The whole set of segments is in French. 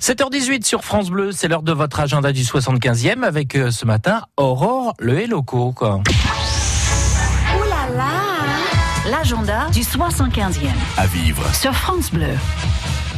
7h18 sur France Bleu, c'est l'heure de votre agenda du 75e avec euh, ce matin Aurore le Helloco. Quoi. Ouh là là L'agenda du 75e À vivre. sur France Bleu.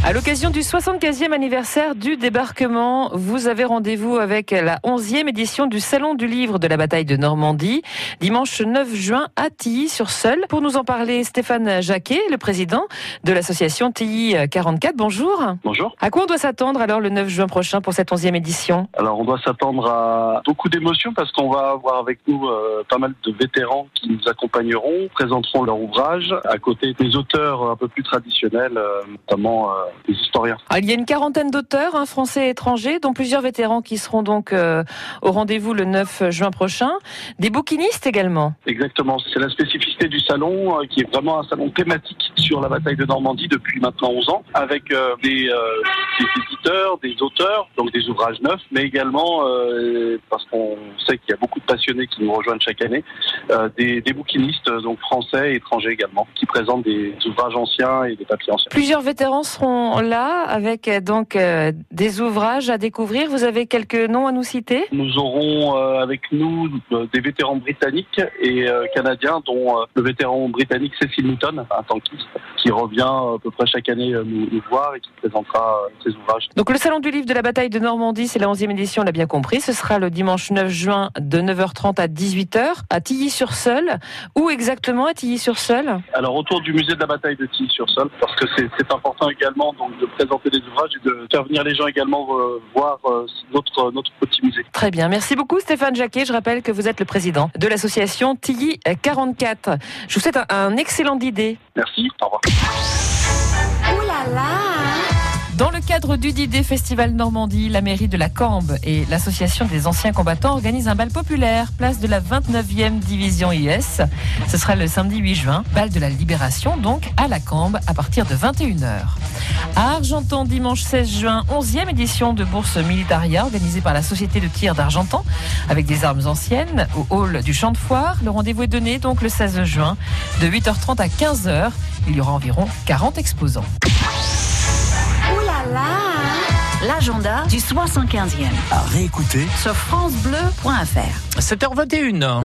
À l'occasion du 75e anniversaire du débarquement, vous avez rendez-vous avec la 11e édition du Salon du Livre de la bataille de Normandie, dimanche 9 juin à Tilly-sur-Seul. Pour nous en parler, Stéphane Jacquet, le président de l'association Tilly 44. Bonjour. Bonjour. À quoi on doit s'attendre alors le 9 juin prochain pour cette 11e édition? Alors on doit s'attendre à beaucoup d'émotions parce qu'on va avoir avec nous euh, pas mal de vétérans qui nous accompagneront, présenteront leur ouvrage à côté des auteurs un peu plus traditionnels, euh, notamment euh, des historiens. Ah, Il y a une quarantaine d'auteurs, hein, français et étrangers, dont plusieurs vétérans qui seront donc euh, au rendez-vous le 9 juin prochain. Des bouquinistes également. Exactement, c'est la spécificité du salon euh, qui est vraiment un salon thématique sur la bataille de Normandie depuis maintenant 11 ans, avec euh, des, des éditeurs, des auteurs, donc des ouvrages neufs, mais également, parce qu'on sait qu'il y a beaucoup de passionnés qui nous rejoignent chaque année, des, des bouquinistes, donc français et étrangers également, qui présentent des ouvrages anciens et des papiers anciens. Plusieurs vétérans seront là avec euh, donc euh, des ouvrages à découvrir. Vous avez quelques noms à nous citer? Nous aurons euh, avec nous des vétérans britanniques et euh, canadiens, dont le vétéran britannique Cecil Newton, un tankiste, qui revient à peu près chaque année nous, nous voir et qui présentera ses ouvrages. Donc le salon du livre de la bataille de Normandie, c'est la 11e édition, on l'a bien compris. Ce sera le dimanche 9 juin de 9h30 à 18h à Tilly-sur-Seul. Où exactement à Tilly-sur-Seul? Alors autour du musée de la bataille de Tilly-sur-Seul, parce que c'est important également donc, de présenter des ouvrages et de faire venir les gens également euh, voir euh, notre, notre petit musée. Très bien. Merci beaucoup Stéphane Jacquet. Je rappelle que vous êtes le président de l'association Tilly 44. Je vous souhaite un, un excellent idée. Merci, au revoir. Ouh là là Dans le cadre du Didé Festival Normandie, la mairie de la Cambe et l'association des anciens combattants organisent un bal populaire, place de la 29e division IS. Ce sera le samedi 8 juin, bal de la Libération, donc à la Cambe à partir de 21h. À Argentan, dimanche 16 juin, 11e édition de Bourse Militaria organisée par la Société de tir d'Argentan avec des armes anciennes au hall du Champ de Foire. Le rendez-vous est donné donc le 16 juin de 8h30 à 15h. Il y aura environ 40 exposants. Ouh là là L'agenda du 75e À réécouter sur FranceBleu.fr. 7h21.